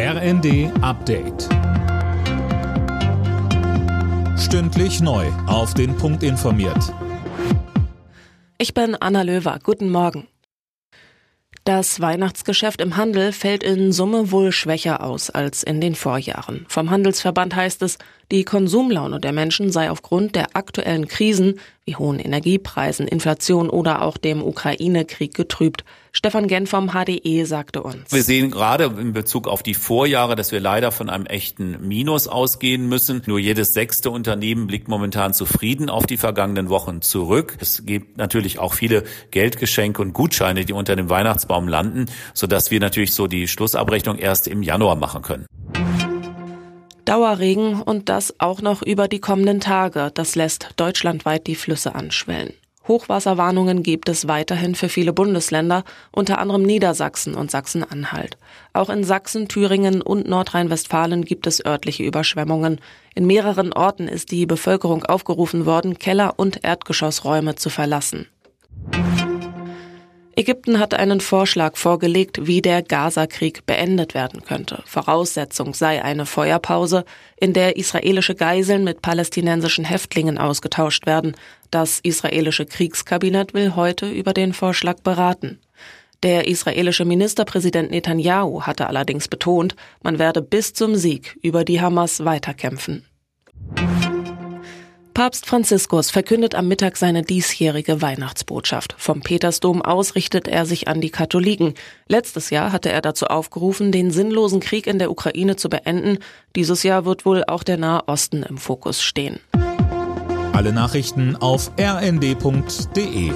RND Update. Stündlich neu. Auf den Punkt informiert. Ich bin Anna Löwer. Guten Morgen. Das Weihnachtsgeschäft im Handel fällt in Summe wohl schwächer aus als in den Vorjahren. Vom Handelsverband heißt es, die Konsumlaune der Menschen sei aufgrund der aktuellen Krisen wie hohen Energiepreisen, Inflation oder auch dem Ukraine-Krieg getrübt. Stefan Genn vom HDE sagte uns. Wir sehen gerade in Bezug auf die Vorjahre, dass wir leider von einem echten Minus ausgehen müssen. Nur jedes sechste Unternehmen blickt momentan zufrieden auf die vergangenen Wochen zurück. Es gibt natürlich auch viele Geldgeschenke und Gutscheine, die unter dem Weihnachtsbaum landen, sodass wir natürlich so die Schlussabrechnung erst im Januar machen können. Dauerregen und das auch noch über die kommenden Tage. Das lässt deutschlandweit die Flüsse anschwellen. Hochwasserwarnungen gibt es weiterhin für viele Bundesländer, unter anderem Niedersachsen und Sachsen-Anhalt. Auch in Sachsen, Thüringen und Nordrhein-Westfalen gibt es örtliche Überschwemmungen. In mehreren Orten ist die Bevölkerung aufgerufen worden, Keller- und Erdgeschossräume zu verlassen. Ägypten hat einen Vorschlag vorgelegt, wie der Gaza-Krieg beendet werden könnte. Voraussetzung sei eine Feuerpause, in der israelische Geiseln mit palästinensischen Häftlingen ausgetauscht werden. Das israelische Kriegskabinett will heute über den Vorschlag beraten. Der israelische Ministerpräsident Netanyahu hatte allerdings betont, man werde bis zum Sieg über die Hamas weiterkämpfen. Papst Franziskus verkündet am Mittag seine diesjährige Weihnachtsbotschaft. Vom Petersdom aus richtet er sich an die Katholiken. Letztes Jahr hatte er dazu aufgerufen, den sinnlosen Krieg in der Ukraine zu beenden. Dieses Jahr wird wohl auch der Nahe Osten im Fokus stehen. Alle Nachrichten auf rnd.de